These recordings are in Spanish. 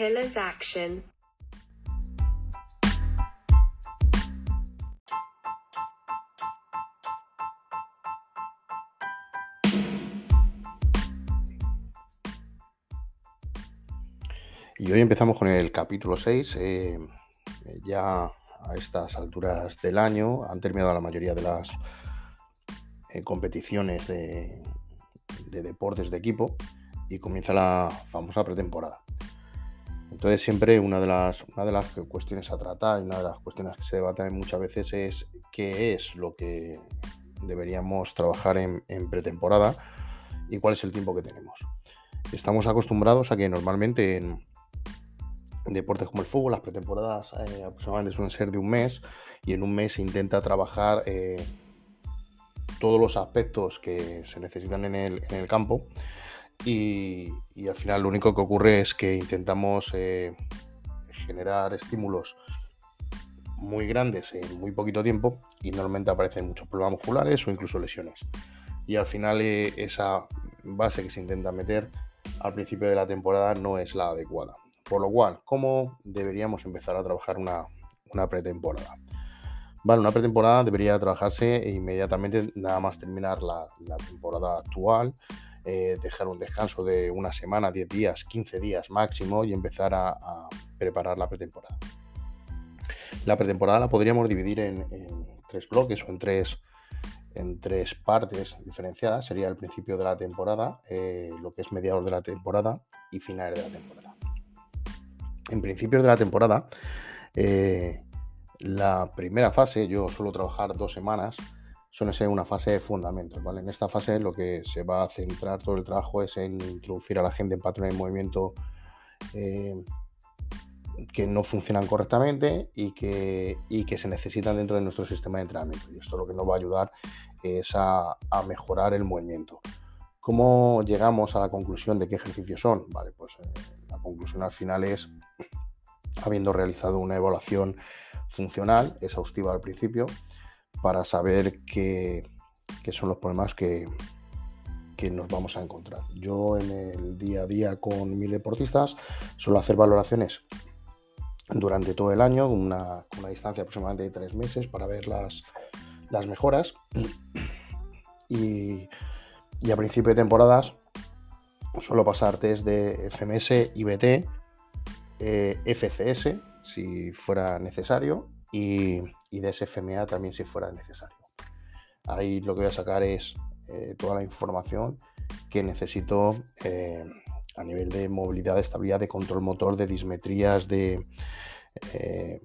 Pillars Action. Y hoy empezamos con el capítulo 6. eh, ya a estas alturas del año han terminado la mayoría de las eh, competiciones de deportes de equipo y comienza la famosa pretemporada. Entonces siempre una de, las, una de las cuestiones a tratar y una de las cuestiones que se debaten muchas veces es qué es lo que deberíamos trabajar en, en pretemporada y cuál es el tiempo que tenemos. Estamos acostumbrados a que normalmente en, deportes como el fútbol, las pretemporadas eh, aproximadamente suelen ser de un mes y en un mes se intenta trabajar eh, todos los aspectos que se necesitan en el, en el campo y, al final lo único que ocurre es que intentamos eh, generar estímulos muy grandes en muy poquito tiempo y normalmente aparecen muchos problemas musculares o incluso lesiones. Y al final eh, esa base que se intenta meter al principio de la temporada no es la adecuada. Por lo cual, ¿cómo deberíamos empezar a trabajar una, pretemporada? Vale, una pretemporada debería trabajarse inmediatamente, nada más terminar la temporada actual, eh, dejar un descanso de una semana, 10 días, 15 días máximo y empezar a, preparar la pretemporada. La pretemporada la podríamos dividir en, en, tres bloques o en tres, en tres partes diferenciadas. Sería el principio de la temporada, eh, lo que es mediados de la temporada y finales de la temporada en principios de la temporada, eh, la primera fase, yo suelo trabajar dos semanas, suele ser una fase de fundamentos. ¿vale? En esta fase lo que se va a centrar todo el trabajo es en introducir a la gente en patrones de movimiento eh, que no funcionan correctamente y que, y que, se necesitan dentro de nuestro sistema de entrenamiento. Y esto lo que nos va a ayudar es a, mejorar el movimiento. ¿Cómo llegamos a la conclusión de qué ejercicios son? Vale, pues eh, la conclusión al final es, habiendo realizado una evaluación funcional, exhaustiva al principio, para saber qué, son los problemas que, nos vamos a encontrar. Yo en el día a día con mis deportistas suelo hacer valoraciones durante todo el año, una, una distancia aproximadamente de tres meses para ver las, mejoras. Y, y a principio de temporadas suelo pasar test de FMS, IBT, eh, FCS si fuera necesario y, y, de SFMA también si fuera necesario. Ahí lo que voy a sacar es eh, toda la información que necesito eh, a nivel de movilidad, de estabilidad, de control motor, de dismetrías, de eh,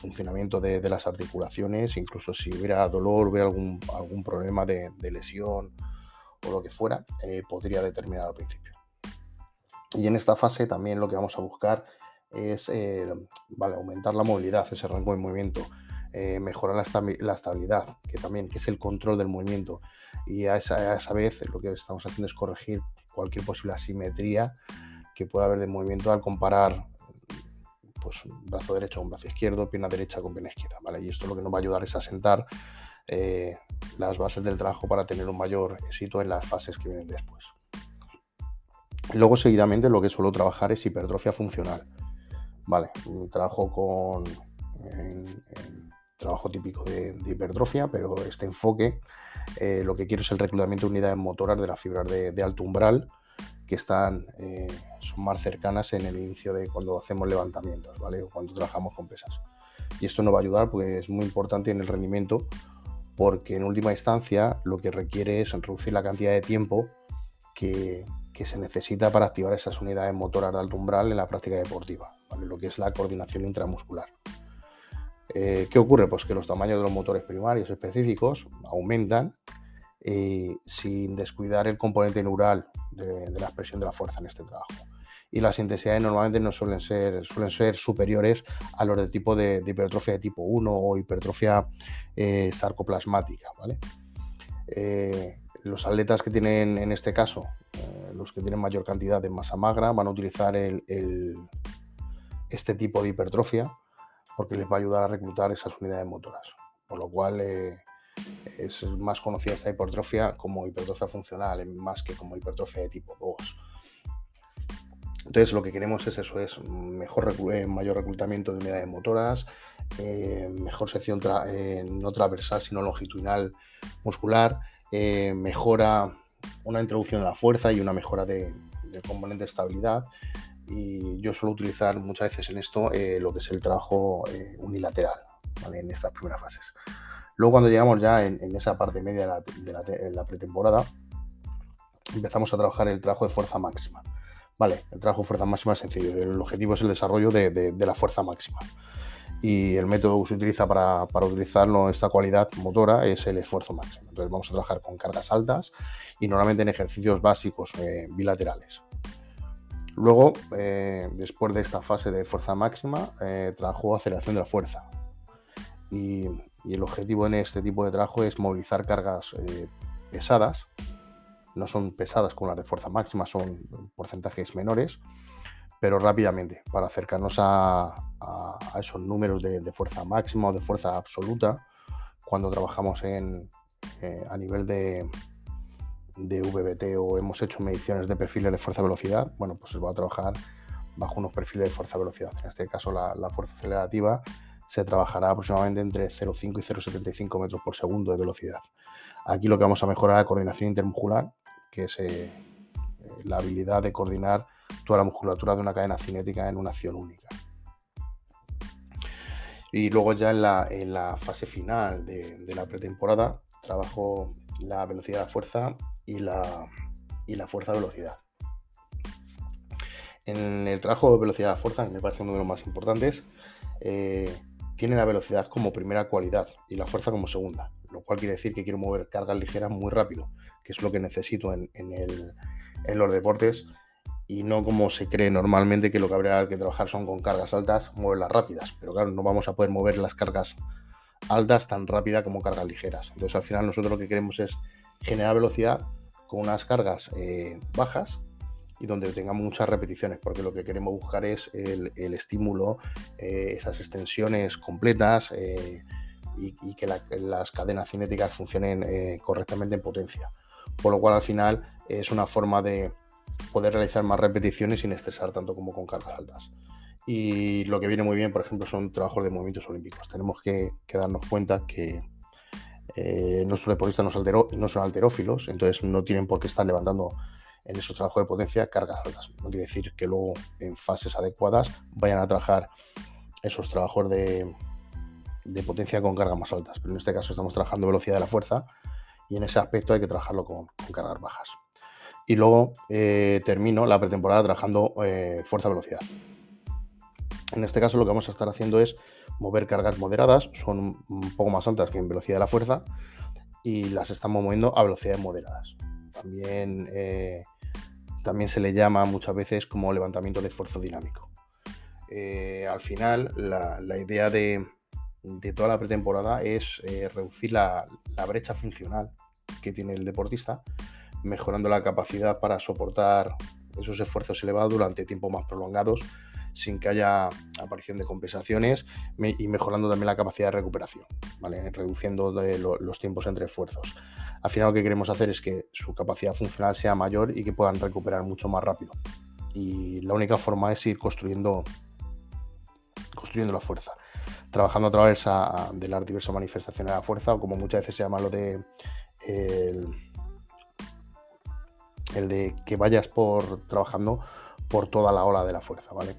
funcionamiento de, las articulaciones, incluso si hubiera dolor, hubiera algún, algún problema de, lesión o lo que fuera, podría determinar al principio. Y en esta fase también lo que vamos a buscar es eh, vale, aumentar la movilidad, ese rango de movimiento, eh, mejorar la, esta la, estabilidad, que también que es el control del movimiento. Y a esa, a esa, vez lo que estamos haciendo es corregir cualquier posible asimetría que pueda haber de movimiento al comparar pues, un brazo derecho con brazo izquierdo, pierna derecha con pierna izquierda. ¿vale? Y esto lo que nos va a ayudar es a sentar eh, las bases del trabajo para tener un mayor éxito en las fases que vienen después. Luego, seguidamente, lo que suelo trabajar es hipertrofia funcional. Vale, trabajo con trabajo típico de, hipertrofia, pero este enfoque eh, lo que quiero es el reclutamiento de unidades motoras de las fibras de, de alto umbral que están eh, son más cercanas en el inicio de cuando hacemos levantamientos, ¿vale? O cuando trabajamos con pesas. Y esto nos va a ayudar porque es muy importante en el rendimiento porque en última instancia lo que requiere es reducir la cantidad de tiempo que, que se necesita para activar esas unidades motoras de alto umbral en la práctica deportiva, lo que es la coordinación intramuscular. Eh, ¿Qué ocurre? Pues que los tamaños de los motores primarios específicos aumentan eh, sin descuidar el componente neural de, la expresión de la fuerza en este trabajo. Y las intensidades normalmente no suelen ser, suelen ser superiores a los de tipo de, hipertrofia de tipo 1 o hipertrofia eh, sarcoplasmática. los atletas que tienen, en este caso, los que tienen mayor cantidad de masa magra, van a utilizar el, este tipo de hipertrofia porque les va a ayudar a reclutar esas unidades motoras. Por lo cual eh, es más conocida esta hipertrofia como hipertrofia funcional, más que como hipertrofia de tipo 2. Entonces lo que queremos es eso, es mejor, eh, mayor reclutamiento de unidades motoras, eh, mejor sección no transversal sino longitudinal muscular, mejora, una introducción de la fuerza y una mejora de, del componente de estabilidad. Y yo suelo utilizar muchas veces en esto lo que es el trabajo unilateral, en estas primeras fases. Luego cuando llegamos ya en, esa parte media de la, pretemporada, empezamos a trabajar el trabajo de fuerza máxima. Vale, el trabajo de fuerza máxima es sencillo. El objetivo es el desarrollo de, la fuerza máxima. Y el método que se utiliza para, para utilizarlo, esta cualidad motora, es el esfuerzo máximo. Entonces vamos a trabajar con cargas altas y normalmente en ejercicios básicos eh, bilaterales. Luego, eh, después de esta fase de fuerza máxima, eh, trabajo aceleración de la fuerza. Y, el objetivo en este tipo de trabajo es movilizar cargas pesadas no son pesadas como las de fuerza máxima, son porcentajes menores, pero rápidamente, para acercarnos a, esos números de, fuerza máxima o de fuerza absoluta, cuando trabajamos en, eh, a nivel de, de VBT o hemos hecho mediciones de perfiles de fuerza-velocidad, bueno, pues se va a trabajar bajo unos perfiles de fuerza-velocidad. En este caso, la, la fuerza acelerativa se trabajará aproximadamente entre 0,5 y 0,75 metros por segundo de velocidad. Aquí lo que vamos a mejorar es la coordinación intermuscular, que es eh, la habilidad de coordinar toda la musculatura de una cadena cinética en una acción única. Y luego ya en la, fase final de, la pretemporada trabajo la velocidad de fuerza y la, y la fuerza-velocidad. En el trabajo de velocidad de fuerza, que me parece uno de los más importantes, eh, tiene la velocidad como primera cualidad y la fuerza como segunda, lo cual quiere decir que quiero mover cargas ligeras muy rápido, que es lo que necesito en, los deportes y no como se cree normalmente que lo que habría que trabajar son con cargas altas, moverlas rápidas, pero claro, no vamos a poder mover las cargas altas tan rápida como cargas ligeras. Entonces al final nosotros lo que queremos es generar velocidad con unas cargas eh, bajas y donde tengamos muchas repeticiones, porque lo que queremos buscar es el, estímulo, eh, esas extensiones completas eh, y, que las cadenas cinéticas funcionen correctamente en potencia. Por lo cual al final es una forma de poder realizar más repeticiones sin estresar tanto como con cargas altas. Y lo que viene muy bien, por ejemplo, son trabajos de movimientos olímpicos. Tenemos que, darnos cuenta que nuestros deportistas no, no son alterófilos, entonces no tienen por qué estar levantando en esos trabajos de potencia cargas altas. No quiere decir que luego en fases adecuadas vayan a trabajar esos trabajos de, potencia con cargas más altas. Pero en este caso estamos trabajando velocidad de la fuerza y en ese aspecto hay que trabajarlo con, cargas bajas. Y luego eh, termino la pretemporada trabajando eh, fuerza-velocidad. En este caso lo que vamos a estar haciendo es mover cargas moderadas, son un poco más altas que en velocidad de la fuerza y las estamos moviendo a velocidades moderadas. También eh, también se le llama muchas veces como levantamiento de esfuerzo dinámico. Eh, al final, la, idea de, toda la pretemporada es eh, reducir la, brecha funcional que tiene el deportista, mejorando la capacidad para soportar esos esfuerzos elevados durante tiempos más prolongados sin que haya aparición de compensaciones y mejorando también la capacidad de recuperación, reduciendo los tiempos entre esfuerzos al final lo que queremos hacer es que su capacidad funcional sea mayor y que puedan recuperar mucho más rápido. Y la única forma es ir construyendo, construyendo la fuerza, trabajando a través de las diversas manifestaciones de la fuerza, o como muchas veces se llama lo de el, de que vayas por trabajando por toda la ola de la fuerza, ¿vale?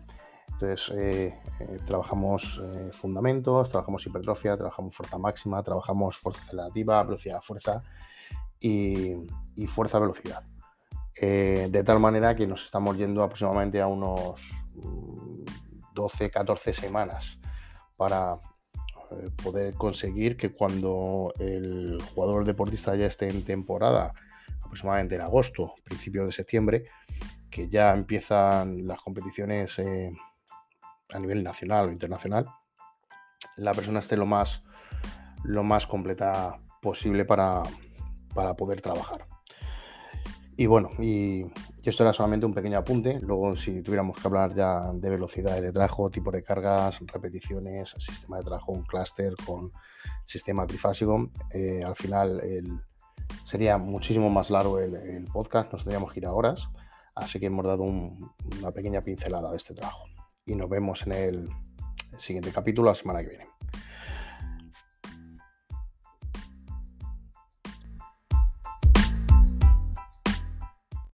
Entonces, eh, eh, trabajamos eh, fundamentos, trabajamos hipertrofia, trabajamos fuerza máxima, trabajamos fuerza acelerativa, velocidad fuerza y, fuerza-velocidad. Eh, de tal manera que nos estamos yendo aproximadamente a unos 12, mm, 14 semanas para poder conseguir que cuando el jugador deportista ya esté en temporada, aproximadamente en agosto, principios de septiembre, que ya empiezan las competiciones a nivel nacional o internacional, la persona esté lo más, lo más completa posible para, para poder trabajar. Y bueno, y, esto era solamente un pequeño apunte. Luego, si tuviéramos que hablar ya de velocidad de trabajo, tipo de cargas, repeticiones, sistema de trabajo, un clúster con sistema trifásico, eh, al final sería muchísimo más largo el, podcast, nos tendríamos que ir a horas. Así que hemos dado una pequeña pincelada de este trabajo. Y nos vemos en el siguiente capítulo la semana que viene.